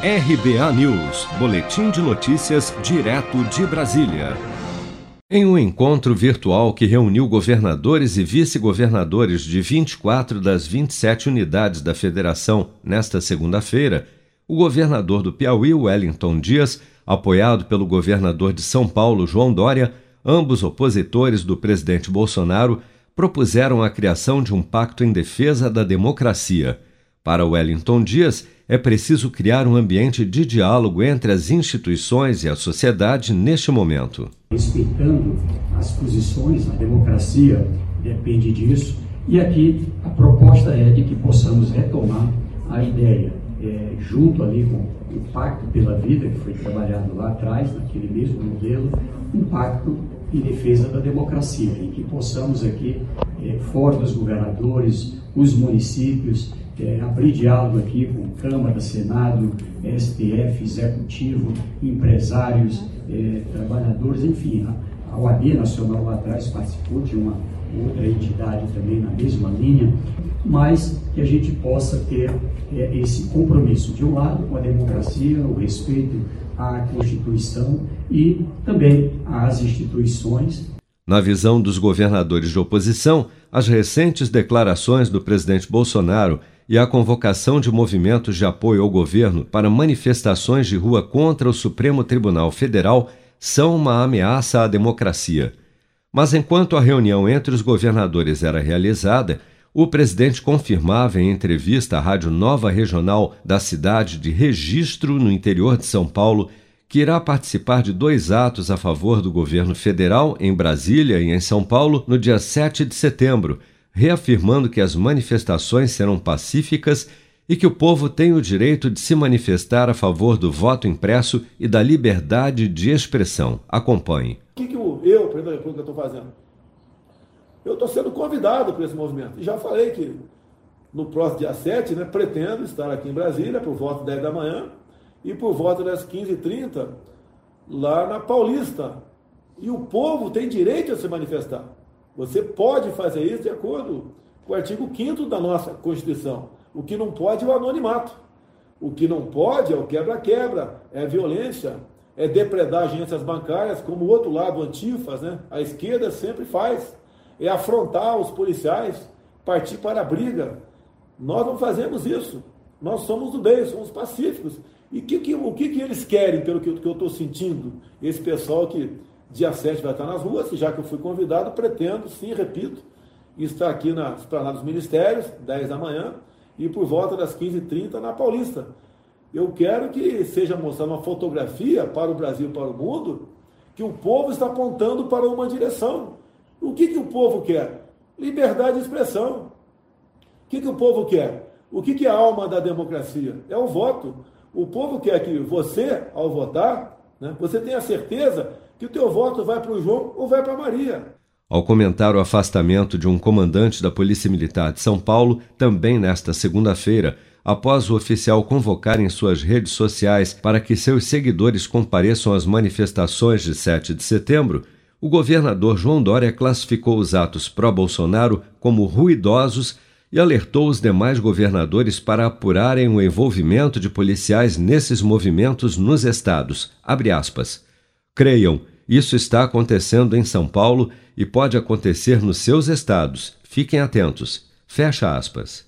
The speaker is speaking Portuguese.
RBA News, Boletim de Notícias, direto de Brasília. Em um encontro virtual que reuniu governadores e vice-governadores de 24 das 27 unidades da federação nesta segunda-feira, o governador do Piauí, Wellington Dias, apoiado pelo governador de São Paulo, João Dória, ambos opositores do presidente Bolsonaro, propuseram a criação de um pacto em defesa da democracia. Para Wellington Dias, é preciso criar um ambiente de diálogo entre as instituições e a sociedade neste momento. Respeitando as posições, a democracia depende disso, e aqui a proposta é de que possamos retomar a ideia, é, junto ali com o Pacto pela Vida, que foi trabalhado lá atrás, naquele mesmo modelo, um pacto em defesa da democracia, em que possamos aqui, é, fora dos governadores, os municípios, é, abrir diálogo aqui com Câmara, Senado, STF, Executivo, empresários, é, trabalhadores, enfim, a, a OAB Nacional lá atrás participou de uma outra entidade também na mesma linha, mas que a gente possa ter é, esse compromisso, de um lado, com a democracia, o respeito à Constituição e também às instituições. Na visão dos governadores de oposição, as recentes declarações do presidente Bolsonaro e a convocação de movimentos de apoio ao governo para manifestações de rua contra o Supremo Tribunal Federal são uma ameaça à democracia. Mas enquanto a reunião entre os governadores era realizada, o presidente confirmava em entrevista à Rádio Nova Regional da cidade de Registro, no interior de São Paulo, que irá participar de dois atos a favor do governo federal em Brasília e em São Paulo no dia 7 de setembro reafirmando que as manifestações serão pacíficas e que o povo tem o direito de se manifestar a favor do voto impresso e da liberdade de expressão. Acompanhe. O que, que eu, presidente da República, estou fazendo? Eu estou sendo convidado para esse movimento. E já falei que no próximo dia 7, né, pretendo estar aqui em Brasília por volta das 10 da manhã e por volta das 15h30 lá na Paulista. E o povo tem direito a se manifestar. Você pode fazer isso de acordo com o artigo 5 da nossa Constituição. O que não pode é o anonimato. O que não pode é o quebra-quebra, é violência, é depredar agências bancárias, como o outro lado, antifas, né? a esquerda sempre faz. É afrontar os policiais, partir para a briga. Nós não fazemos isso. Nós somos do bem, somos pacíficos. E que, que, o que, que eles querem, pelo que, que eu estou sentindo? Esse pessoal que Dia 7 vai estar nas ruas, e já que eu fui convidado, pretendo, sim, repito, estar aqui na Esplanada dos Ministérios, 10 da manhã, e por volta das 15h30 na Paulista. Eu quero que seja mostrada uma fotografia para o Brasil, para o mundo, que o povo está apontando para uma direção. O que, que o povo quer? Liberdade de expressão. O que, que o povo quer? O que, que é a alma da democracia? É o voto. O povo quer que você, ao votar, né, você tenha certeza que o teu voto vai para o João ou vai para Maria. Ao comentar o afastamento de um comandante da Polícia Militar de São Paulo, também nesta segunda-feira, após o oficial convocar em suas redes sociais para que seus seguidores compareçam às manifestações de 7 de setembro, o governador João Dória classificou os atos pró-Bolsonaro como ruidosos e alertou os demais governadores para apurarem o envolvimento de policiais nesses movimentos nos estados. Creiam, isso está acontecendo em São Paulo e pode acontecer nos seus estados. Fiquem atentos. Fecha aspas.